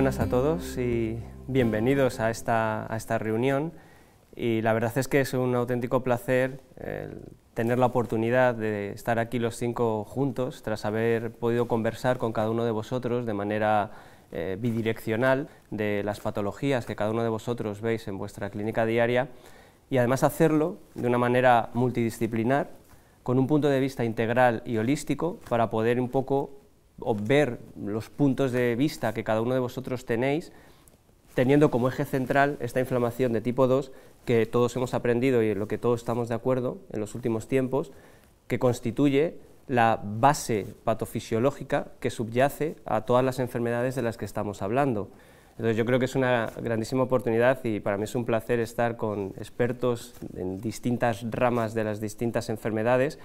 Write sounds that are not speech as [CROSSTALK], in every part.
buenas a todos y bienvenidos a esta, a esta reunión. Y la verdad es que es un auténtico placer tener la oportunidad de estar aquí los cinco juntos tras haber podido conversar con cada uno de vosotros de manera eh, bidireccional de las patologías que cada uno de vosotros veis en vuestra clínica diaria y además hacerlo de una manera multidisciplinar, con un punto de vista integral y holístico para poder un poco ver los puntos de vista que cada uno de vosotros tenéis teniendo como eje central esta inflamación de tipo 2 que todos hemos aprendido y en lo que todos estamos de acuerdo en los últimos tiempos, que constituye la base patofisiológica que subyace a todas las enfermedades de las que estamos hablando. Entonces yo creo que es una grandísima oportunidad y para mí es un placer estar con expertos en distintas ramas de las distintas enfermedades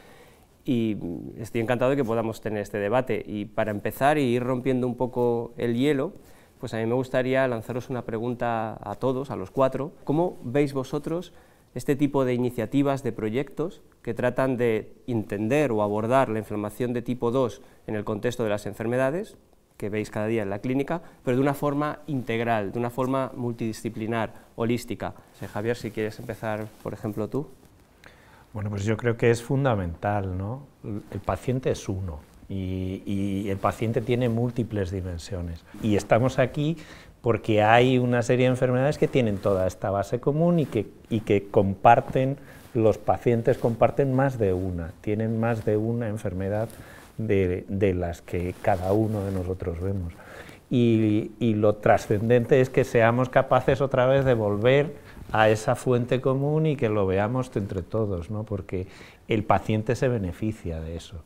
y estoy encantado de que podamos tener este debate. Y para empezar y ir rompiendo un poco el hielo, pues a mí me gustaría lanzaros una pregunta a todos, a los cuatro. ¿Cómo veis vosotros este tipo de iniciativas, de proyectos que tratan de entender o abordar la inflamación de tipo 2 en el contexto de las enfermedades que veis cada día en la clínica, pero de una forma integral, de una forma multidisciplinar, holística? Javier, si quieres empezar, por ejemplo, tú. Bueno, pues yo creo que es fundamental, ¿no? El paciente es uno y, el paciente tiene múltiples dimensiones. Y estamos aquí porque hay una serie de enfermedades que tienen toda esta base común y que, y que comparten, los pacientes comparten más de una, tienen más de una enfermedad de, de las que cada uno de nosotros vemos. Y, y lo trascendente es que seamos capaces otra vez de volver a esa fuente común y que lo veamos entre todos, ¿no? porque el paciente se beneficia de eso.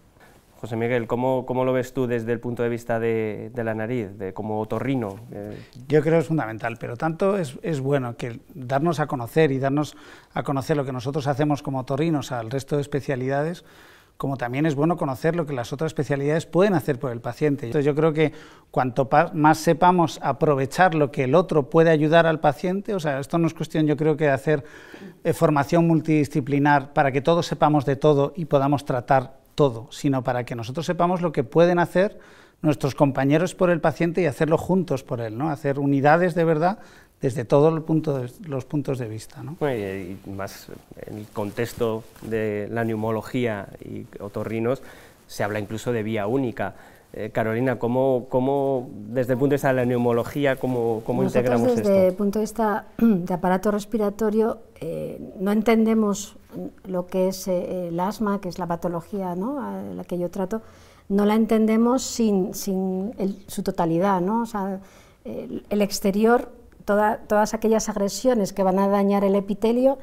José Miguel, ¿cómo, ¿cómo, lo ves tú desde el punto de vista de, de la nariz, de como otorrino? Eh, Yo creo que es fundamental, pero tanto es, es, bueno que darnos a conocer y darnos a conocer lo que nosotros hacemos como otorrinos al resto de especialidades, como también es bueno conocer lo que las otras especialidades pueden hacer por el paciente. Entonces yo creo que cuanto más sepamos aprovechar lo que el otro puede ayudar al paciente, o sea, esto no es cuestión yo creo que de hacer eh, formación multidisciplinar para que todos sepamos de todo y podamos tratar todo, sino para que nosotros sepamos lo que pueden hacer nuestros compañeros por el paciente y hacerlo juntos por él, ¿no? hacer unidades de verdad desde todos los puntos de vista. ¿no? y más en el contexto de la neumología y otorrinos se habla incluso de vía única. Eh, Carolina, ¿cómo, ¿cómo, desde el punto de vista de la neumología, cómo, cómo integramos desde esto? Desde el punto de vista [CLEARS THROAT] de aparato respiratorio, eh, no entendemos lo que es eh, el asma, que es la patología ¿no? a la que yo trato, no la entendemos sin, sin su totalidad. ¿no? O sea, el, exterior, toda, todas aquellas agresiones que van a dañar el epitelio,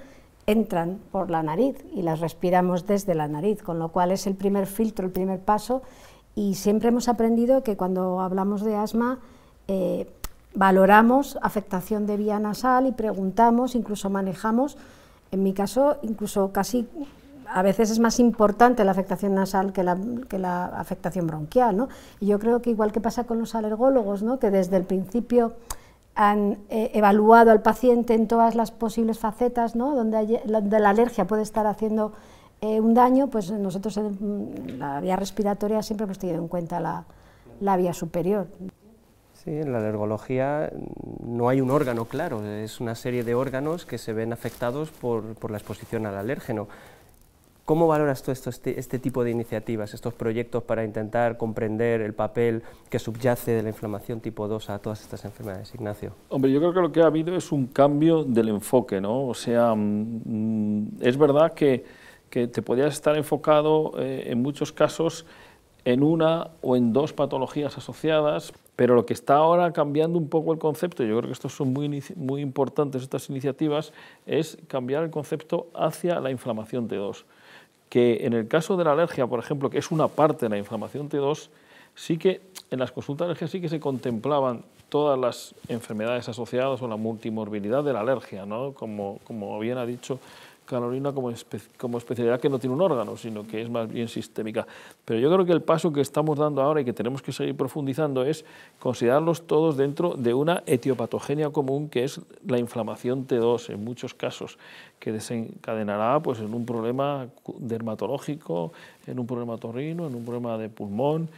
entran por la nariz y las respiramos desde la nariz, con lo cual es el primer filtro, el primer paso y siempre hemos aprendido que cuando hablamos de asma eh, valoramos afectación de vía nasal y preguntamos, incluso manejamos, en mi caso, incluso casi a veces es más importante la afectación nasal que la, que la afectación bronquial. ¿no? Y yo creo que igual que pasa con los alergólogos, ¿no? que desde el principio han eh, evaluado al paciente en todas las posibles facetas, ¿no? donde, la alergia puede estar haciendo eh, un daño, pues nosotros en la vía respiratoria siempre hemos tenido en cuenta la, la vía superior. Sí, en la alergología no hay un órgano claro, es una serie de órganos que se ven afectados por, por la exposición al alérgeno. ¿Cómo valoras tú esto, este, este, tipo de iniciativas, estos proyectos para intentar comprender el papel que subyace de la inflamación tipo 2 a todas estas enfermedades, Ignacio? Hombre, yo creo que lo que ha habido es un cambio del enfoque, ¿no? O sea, mm, es verdad que que te podías estar enfocado eh, en muchos casos en una o en dos patologías asociadas, pero lo que está ahora cambiando un poco el concepto, yo creo que estos son muy, muy importantes estas iniciativas, es cambiar el concepto hacia la inflamación T2, que en el caso de la alergia, por ejemplo, que es una parte de la inflamación T2, sí que en las consultas de alergia sí que se contemplaban todas las enfermedades asociadas o la multimorbilidad de la alergia, ¿no? como, como bien ha dicho Carolina como, como especialidad que no tiene un órgano, sino que es más bien sistémica. Pero yo creo que el paso que estamos dando ahora y que tenemos que seguir profundizando es considerarlos todos dentro de una etiopatogenia común que es la inflamación T2 en muchos casos, que desencadenará pues, en un problema dermatológico, en un problema torrino, en un problema de pulmón,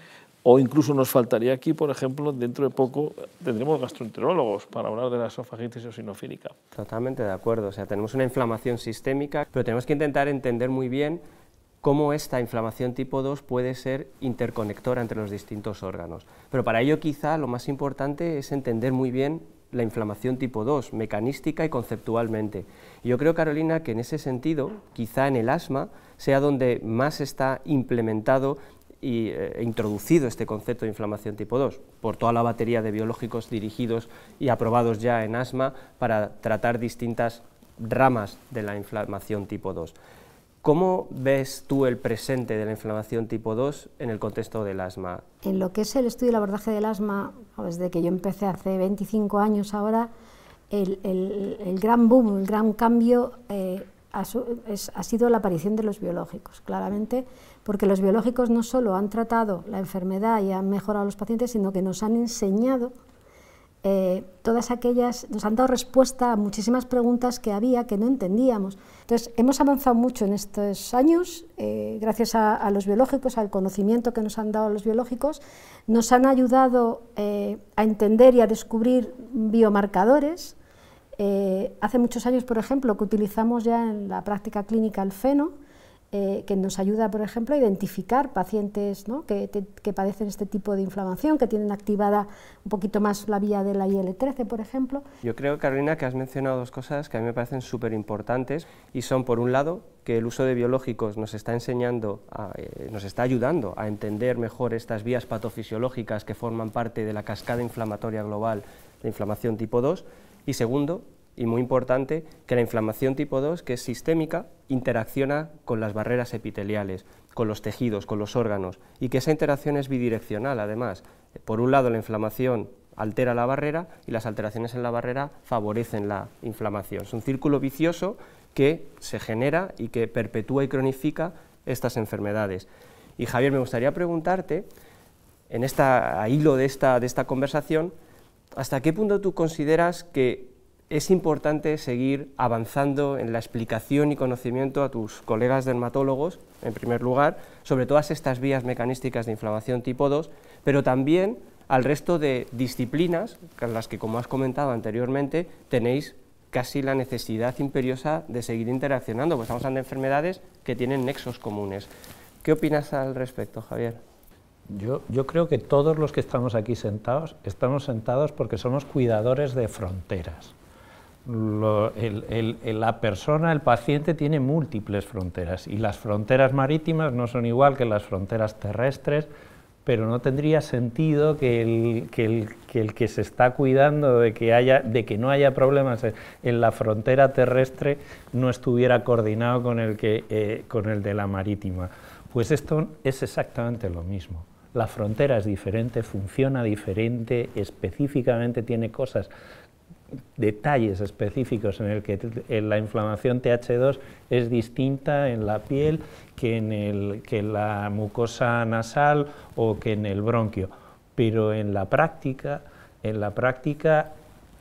O incluso nos faltaría aquí, por ejemplo, dentro de poco tendremos gastroenterólogos para hablar de la esofagitis eosinofílica. Totalmente de acuerdo. O sea, tenemos una inflamación sistémica, pero tenemos que intentar entender muy bien cómo esta inflamación tipo 2 puede ser interconectora entre los distintos órganos. Pero para ello quizá lo más importante es entender muy bien la inflamación tipo 2, mecanística y conceptualmente. Y yo creo, Carolina, que en ese sentido, quizá en el asma, sea donde más está implementado y, e introducido este concepto de inflamación tipo 2, por toda la batería de biológicos dirigidos y aprobados ya en asma para tratar distintas ramas de la inflamación tipo 2. ¿Cómo ves tú el presente de la inflamación tipo 2 en el contexto del asma? En lo que es el estudio y el abordaje del asma, desde que yo empecé hace 25 años ahora, el, gran boom, el gran cambio eh, ha, sido la aparición de los biológicos, claramente, porque los biológicos no solo han tratado la enfermedad y han mejorado a los pacientes, sino que nos han enseñado eh, todas aquellas, nos han dado respuesta a muchísimas preguntas que había que no entendíamos. Entonces, hemos avanzado mucho en estos años, eh, gracias a, los biológicos, al conocimiento que nos han dado los biológicos, nos han ayudado eh, a entender y a descubrir biomarcadores. Hace muchos años, por ejemplo, que utilizamos ya en la práctica clínica el feno, eh, que nos ayuda, por ejemplo, a identificar pacientes que, padecen este tipo de inflamación, que tienen activada un poquito más la vía de la IL-13, por ejemplo. Yo creo, Carolina, que has mencionado dos cosas que a mí me parecen súper importantes y son, por un lado, que el uso de biológicos nos está enseñando, eh, nos está ayudando a entender mejor estas vías patofisiológicas que forman parte de la cascada inflamatoria global de inflamación tipo 2 y segundo, y muy importante que la inflamación tipo 2, que es sistémica, interacciona con las barreras epiteliales, con los tejidos, con los órganos, y que esa interacción es bidireccional además. Por un lado, la inflamación altera la barrera y las alteraciones en la barrera favorecen la inflamación. Es un círculo vicioso que se genera y que perpetúa y cronifica estas enfermedades. Y Javier, me gustaría preguntarte, en esta, a hilo de esta, de esta conversación, ¿hasta qué punto tú consideras que es importante seguir avanzando en la explicación y conocimiento a tus colegas dermatólogos, en primer lugar, sobre todas estas vías mecanísticas de inflamación tipo 2, pero también al resto de disciplinas, con las que, como has comentado anteriormente, tenéis casi la necesidad imperiosa de seguir interaccionando, pues estamos hablando de enfermedades que tienen nexos comunes. ¿Qué opinas al respecto, Javier? Yo, yo, creo que todos los que estamos aquí sentados, estamos sentados porque somos cuidadores de fronteras la persona, el paciente, tiene múltiples fronteras y las fronteras marítimas no son igual que las fronteras terrestres, pero no tendría sentido que el que, se está cuidando de que, haya, de que no haya problemas en, la frontera terrestre no estuviera coordinado con el, que, eh, con el de la marítima. Pues esto es exactamente lo mismo. La frontera es diferente, funciona diferente, específicamente tiene cosas detalles específicos en el que la inflamación TH2 es distinta en la piel que en, el, que la mucosa nasal o que en el bronquio. Pero en la práctica, en la práctica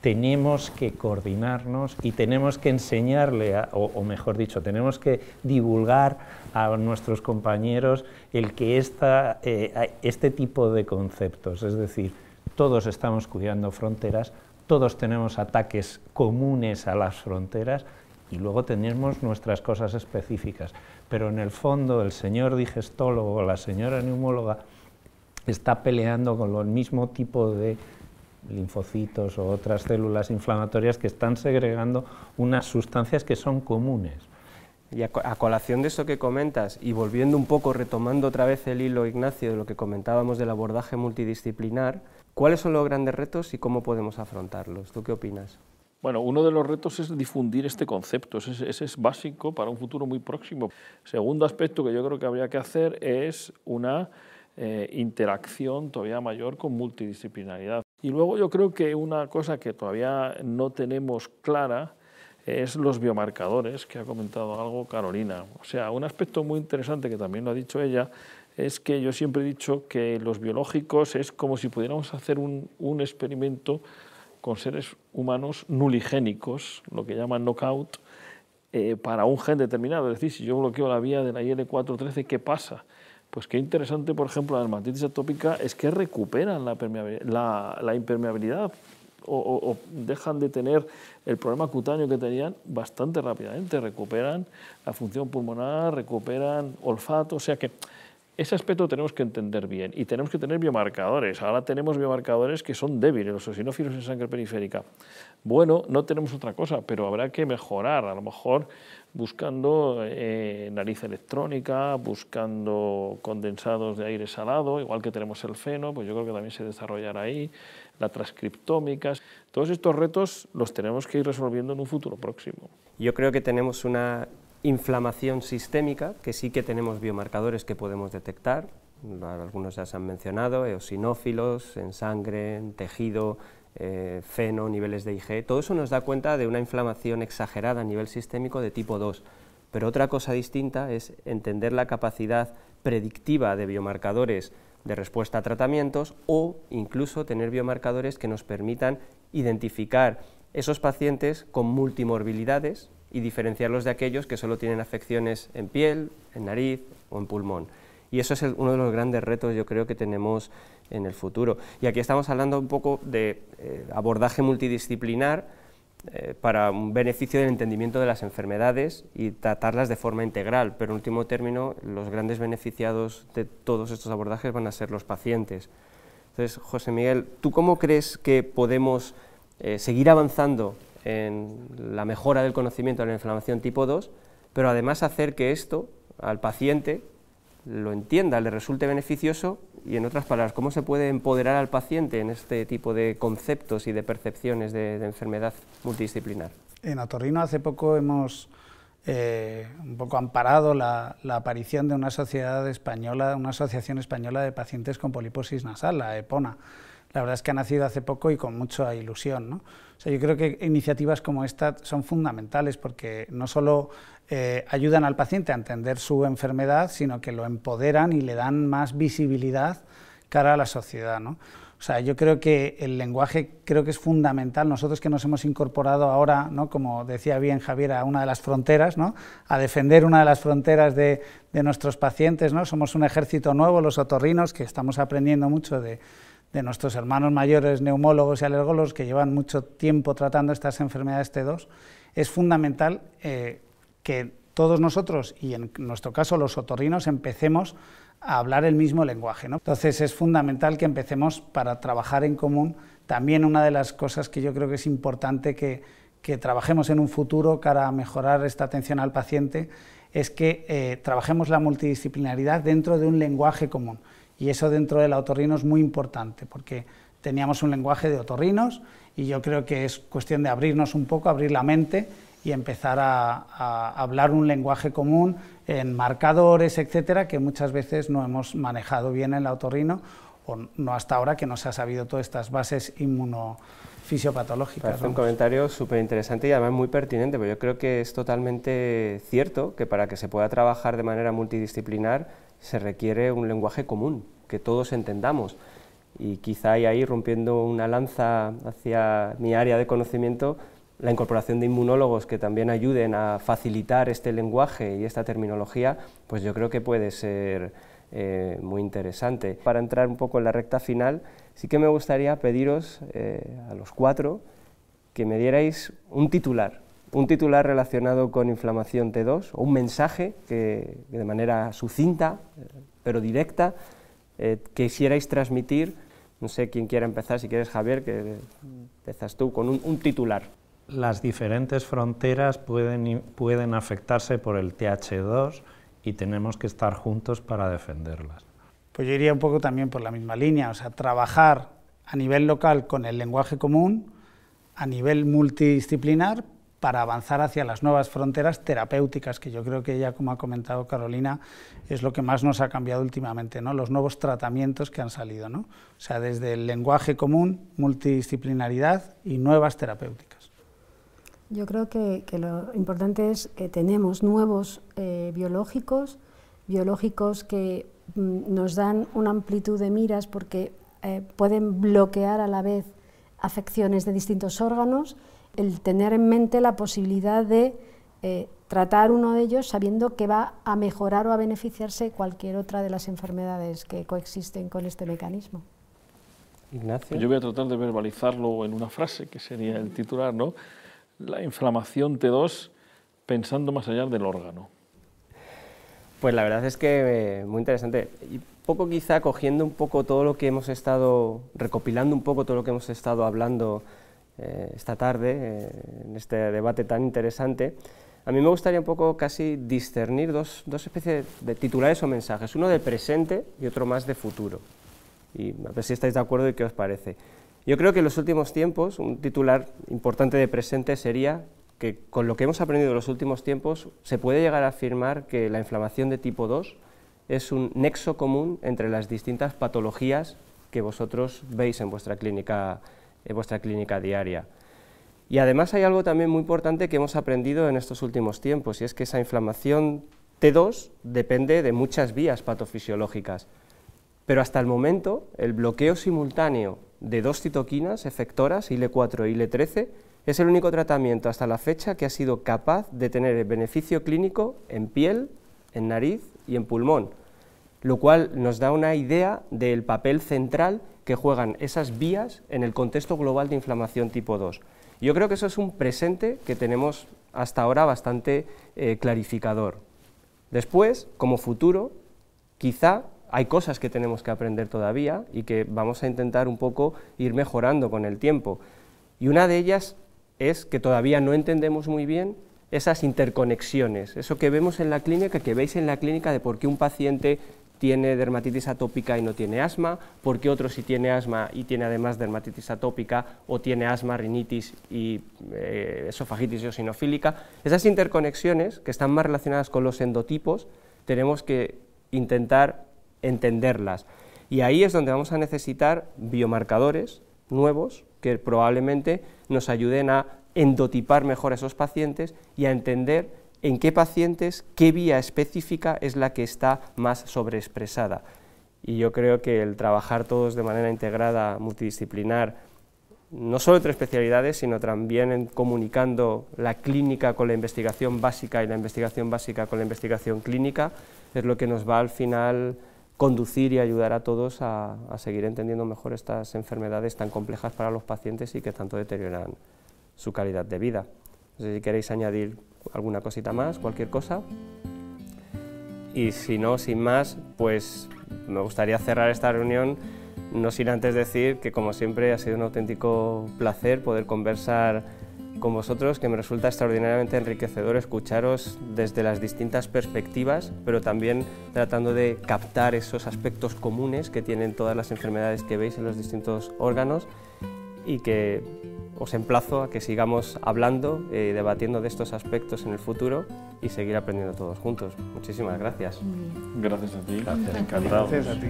tenemos que coordinarnos y tenemos que enseñarle, o, mejor dicho, tenemos que divulgar a nuestros compañeros el que esta, eh, este tipo de conceptos, es decir, todos estamos cuidando fronteras, todos tenemos ataques comunes a las fronteras y luego tenemos nuestras cosas específicas. Pero en el fondo el señor digestólogo o la señora neumóloga está peleando con el mismo tipo de linfocitos o otras células inflamatorias que están segregando unas sustancias que son comunes. Y a, colación de eso que comentas, y volviendo un poco, retomando otra vez el hilo, Ignacio, de lo que comentábamos del abordaje multidisciplinar, ¿cuáles son los grandes retos y cómo podemos afrontarlos? ¿Tú qué opinas? Bueno, uno de los retos es difundir este concepto, ese, es básico para un futuro muy próximo. Segundo aspecto que yo creo que habría que hacer es una eh, interacción todavía mayor con multidisciplinaridad. Y luego yo creo que una cosa que todavía no tenemos clara es los biomarcadores, que ha comentado algo Carolina. O sea, un aspecto muy interesante que también lo ha dicho ella es que yo siempre he dicho que los biológicos es como si pudiéramos hacer un, experimento con seres humanos nuligénicos, lo que llaman knockout, eh, para un gen determinado. Es decir, si yo bloqueo la vía de la IL-413, ¿qué pasa? Pues qué interesante, por ejemplo, la dermatitis atópica es que recuperan la, impermeabilidad o, dejan de tener el problema cutáneo que tenían bastante rápidamente. Recuperan la función pulmonar, recuperan olfato, o sea que ese aspecto tenemos que entender bien y tenemos que tener biomarcadores. Ahora tenemos biomarcadores que son débiles, los eosinófilos en sangre periférica. Bueno, no tenemos otra cosa, pero habrá que mejorar, a lo mejor buscando eh, nariz electrónica, buscando condensados de aire salado, igual que tenemos el feno, pues yo creo que también se desarrollará ahí, la transcriptómica. Todos estos retos los tenemos que ir resolviendo en un futuro próximo. Yo creo que tenemos una inflamación sistémica, que sí que tenemos biomarcadores que podemos detectar, algunos ya se han mencionado, eosinófilos, en sangre, en tejido, eh, feno, niveles de IG, todo eso nos da cuenta de una inflamación exagerada a nivel sistémico de tipo 2. Pero otra cosa distinta es entender la capacidad predictiva de biomarcadores de respuesta a tratamientos o incluso tener biomarcadores que nos permitan identificar esos pacientes con multimorbilidades, y diferenciarlos de aquellos que solo tienen afecciones en piel, en nariz o en pulmón. Y eso es uno de los grandes retos, yo creo, que tenemos en el futuro. Y aquí estamos hablando un poco de eh, abordaje multidisciplinar eh, para un beneficio del entendimiento de las enfermedades y tratarlas de forma integral, pero en último término, los grandes beneficiados de todos estos abordajes van a ser los pacientes. Entonces, José Miguel, ¿tú cómo crees que podemos eh, seguir avanzando en la mejora del conocimiento de la inflamación tipo 2, pero además hacer que esto al paciente lo entienda, le resulte beneficioso y en otras palabras, cómo se puede empoderar al paciente en este tipo de conceptos y de percepciones de, enfermedad multidisciplinar. En Otorrino hace poco hemos eh, un poco amparado la, la, aparición de una sociedad española, una asociación española de pacientes con poliposis nasal, la EPONA la verdad es que ha nacido hace poco y con mucha ilusión. ¿no? O sea, yo creo que iniciativas como esta son fundamentales porque no solo eh, ayudan al paciente a entender su enfermedad, sino que lo empoderan y le dan más visibilidad cara a la sociedad. ¿no? O sea, yo creo que el lenguaje creo que es fundamental. Nosotros que nos hemos incorporado ahora, ¿no? como decía bien Javier, a una de las fronteras, ¿no? a defender una de las fronteras de, de nuestros pacientes. ¿no? Somos un ejército nuevo, los otorrinos, que estamos aprendiendo mucho de, de nuestros hermanos mayores neumólogos y alergólogos que llevan mucho tiempo tratando estas enfermedades T2, es fundamental eh, que todos nosotros, y en nuestro caso los otorrinos, empecemos a hablar el mismo lenguaje. Entonces es fundamental que empecemos para trabajar en común. También una de las cosas que yo creo que es importante que, trabajemos en un futuro para mejorar esta atención al paciente es que eh, trabajemos la multidisciplinaridad dentro de un lenguaje común. Y eso dentro del otorrino es muy importante, porque teníamos un lenguaje de otorrinos y yo creo que es cuestión de abrirnos un poco, abrir la mente y empezar a, hablar un lenguaje común en marcadores, etcétera, que muchas veces no hemos manejado bien en el otorrino o no hasta ahora que no se ha sabido todas estas bases inmunofisiopatológicas. Es un comentario súper interesante y además muy pertinente, porque yo creo que es totalmente cierto que para que se pueda trabajar de manera multidisciplinar se requiere un lenguaje común, que todos entendamos. Y quizá hay ahí, rompiendo una lanza hacia mi área de conocimiento, la incorporación de inmunólogos que también ayuden a facilitar este lenguaje y esta terminología, pues yo creo que puede ser eh, muy interesante. Para entrar un poco en la recta final, sí que me gustaría pediros eh, a los cuatro que me dierais un titular, un titular relacionado con inflamación T2 o un mensaje que, de manera sucinta pero directa eh, quisierais transmitir. No sé quién quiera empezar, si quieres Javier, que empiezas tú con un, titular. Las diferentes fronteras pueden, pueden afectarse por el TH2 y tenemos que estar juntos para defenderlas. Pues yo iría un poco también por la misma línea, o sea, trabajar a nivel local con el lenguaje común, a nivel multidisciplinar, para avanzar hacia las nuevas fronteras terapéuticas, que yo creo que ya, como ha comentado Carolina, es lo que más nos ha cambiado últimamente, ¿no? los nuevos tratamientos que han salido, ¿no? o sea, desde el lenguaje común, multidisciplinaridad y nuevas terapéuticas. Yo creo que, lo importante es que tenemos nuevos eh, biológicos, biológicos que mm, nos dan una amplitud de miras porque eh, pueden bloquear a la vez afecciones de distintos órganos el tener en mente la posibilidad de eh, tratar uno de ellos sabiendo que va a mejorar o a beneficiarse cualquier otra de las enfermedades que coexisten con este mecanismo. Ignacio. Yo voy a tratar de verbalizarlo en una frase, que sería el titular, ¿no? La inflamación T2 pensando más allá del órgano. Pues la verdad es que eh, muy interesante. Y poco quizá cogiendo un poco todo lo que hemos estado, recopilando un poco todo lo que hemos estado hablando eh, esta tarde, eh, en este debate tan interesante, a mí me gustaría un poco casi discernir dos, dos especies de titulares o mensajes, uno de presente y otro más de futuro. Y a ver si estáis de acuerdo y qué os parece. Yo creo que en los últimos tiempos, un titular importante de presente sería que con lo que hemos aprendido en los últimos tiempos se puede llegar a afirmar que la inflamación de tipo 2 es un nexo común entre las distintas patologías que vosotros veis en vuestra clínica, en vuestra clínica diaria. Y además hay algo también muy importante que hemos aprendido en estos últimos tiempos, y es que esa inflamación T2 depende de muchas vías patofisiológicas. Pero hasta el momento, el bloqueo simultáneo de dos citoquinas efectoras, IL4 y IL13, es el único tratamiento hasta la fecha que ha sido capaz de tener beneficio clínico en piel, en nariz y en pulmón, lo cual nos da una idea del papel central que juegan esas vías en el contexto global de inflamación tipo 2. Yo creo que eso es un presente que tenemos hasta ahora bastante eh, clarificador. Después, como futuro, quizá hay cosas que tenemos que aprender todavía y que vamos a intentar un poco ir mejorando con el tiempo. Y una de ellas es que todavía no entendemos muy bien esas interconexiones, eso que vemos en la clínica, que veis en la clínica de por qué un paciente tiene dermatitis atópica y no tiene asma, por qué otro sí tiene asma y tiene además dermatitis atópica o tiene asma, rinitis y eh, esofagitis eosinofílica. Esas interconexiones que están más relacionadas con los endotipos tenemos que intentar entenderlas. Y ahí es donde vamos a necesitar biomarcadores nuevos que probablemente nos ayuden a endotipar mejor a esos pacientes y a entender en qué pacientes, qué vía específica es la que está más sobreexpresada. Y yo creo que el trabajar todos de manera integrada, multidisciplinar, no solo entre especialidades, sino también en comunicando la clínica con la investigación básica y la investigación básica con la investigación clínica, es lo que nos va al final conducir y ayudar a todos a, seguir entendiendo mejor estas enfermedades tan complejas para los pacientes y que tanto deterioran su calidad de vida. No sé si queréis añadir alguna cosita más, cualquier cosa. Y si no, sin más, pues me gustaría cerrar esta reunión, no sin antes decir que como siempre ha sido un auténtico placer poder conversar con vosotros, que me resulta extraordinariamente enriquecedor escucharos desde las distintas perspectivas, pero también tratando de captar esos aspectos comunes que tienen todas las enfermedades que veis en los distintos órganos y que os emplazo a que sigamos hablando y debatiendo de estos aspectos en el futuro y seguir aprendiendo todos juntos. Muchísimas gracias. Gracias a ti. Gracias, encantado. Gracias a ti.